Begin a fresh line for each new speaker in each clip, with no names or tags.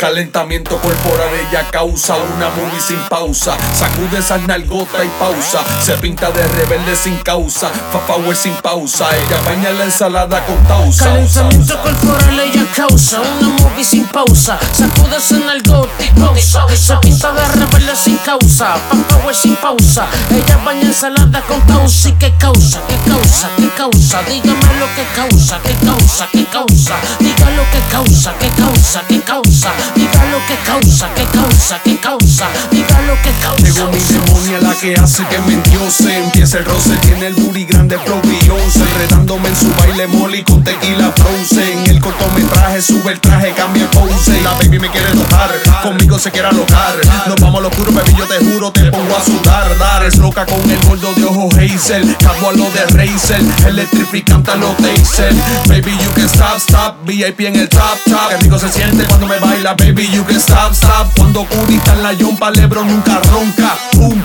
Calentamiento corporal, ella causa una movie sin pausa. Sacude esa nalgota y pausa. Se pinta de rebelde sin causa. Fa power sin pausa. Ella baña la ensalada con tausa.
Calentamiento corporal, ella causa una movie sin pausa. Sacude esa nalgota y sin causa. Fa power sin pausa. Ella baña ensalada con tausa. ¿Y qué causa? ¿Qué causa? ¿Qué causa? Dígame lo que causa. ¿Qué causa? ¿Qué causa? Diga lo que causa. ¿Qué causa? ¿Qué causa? Diga lo que causa, que causa, que causa. Diga lo que causa.
Que hace que me endiose. Empieza el roce, tiene el booty grande, flow Beyoncé. Enredándome en su baile molly con tequila frozen. El cortometraje sube el traje, cambia pose. La baby me quiere tocar, conmigo se quiere alocar. Nos vamos a lo oscuro, baby, yo te juro, te pongo a sudar. Dar es loca con el gordo de ojos hazel. Cabo a lo de Razer, electrificante a los taser. Baby, you can stop, stop. VIP en el top, top. Rico se siente cuando me baila, baby, you can stop, stop. Cuando Cudi está en la yompa, Lebron nunca ronca. Un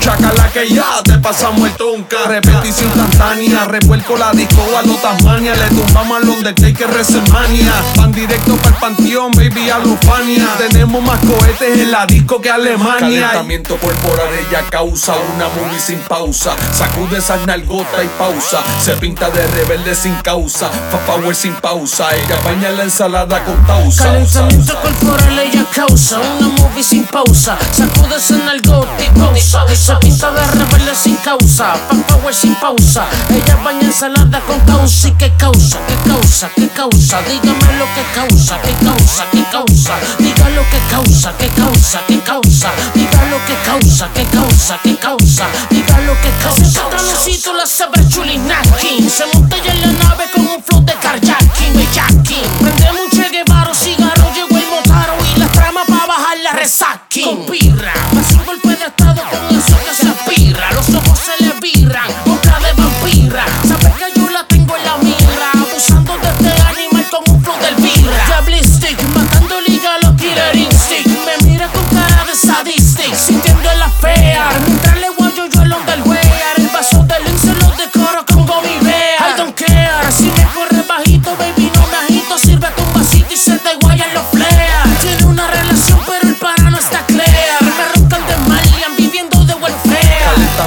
que ya te pasamos el tonca. Repetición instantánea, revuelco la disco a los Tasmania. Le tumbamos al Undertaker WrestleMania. Van directo para el panteón, baby, a Lufania. Tenemos más cohetes en la disco que Alemania. Calentamiento corporal, ella causa una movie sin pausa. Sacude esa nalgota y pausa. Se pinta de rebelde sin causa. Fa power sin pausa. Ella baña la ensalada con tausa.
Calentamiento corporal, ella causa una movie sin pausa. Sacudes en el y pausa. Se pinta de rebelde sin causa. Fan power sin pausa. Ella baña ensalada con causa. ¿Y qué causa? ¿Qué causa? ¿Qué causa? Dígame lo que causa. ¿Qué causa? ¿Qué causa? Diga lo que causa. ¿Qué causa? ¿Qué causa? Diga lo que causa. ¿Qué causa? ¿Qué causa? Diga lo que causa. Se la ya en la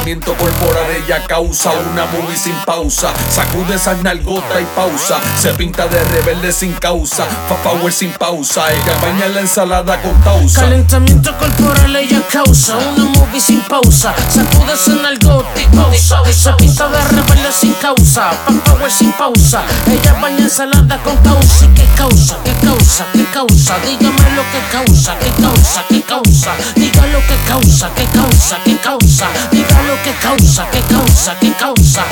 Calentamiento corporal, ella causa una movie sin pausa. Sacude esa nalgota y pausa. Se pinta de rebelde sin causa. Fa power sin pausa. Ella baña la ensalada con tausa.
Calentamiento corporal, ella causa una movie sin pausa. Sacudes en el y pausa. Se pinta de rebelde sin causa. Fan power sin pausa. Ella baña ensalada con causa. ¿Y qué causa? ¿Qué causa? ¿Qué causa? Dígame lo que causa. ¿Qué causa? ¿Qué causa? Diga lo que causa. ¿Qué causa? ¿Qué causa? Diga lo que causa. ¿Qué causa? Que causa.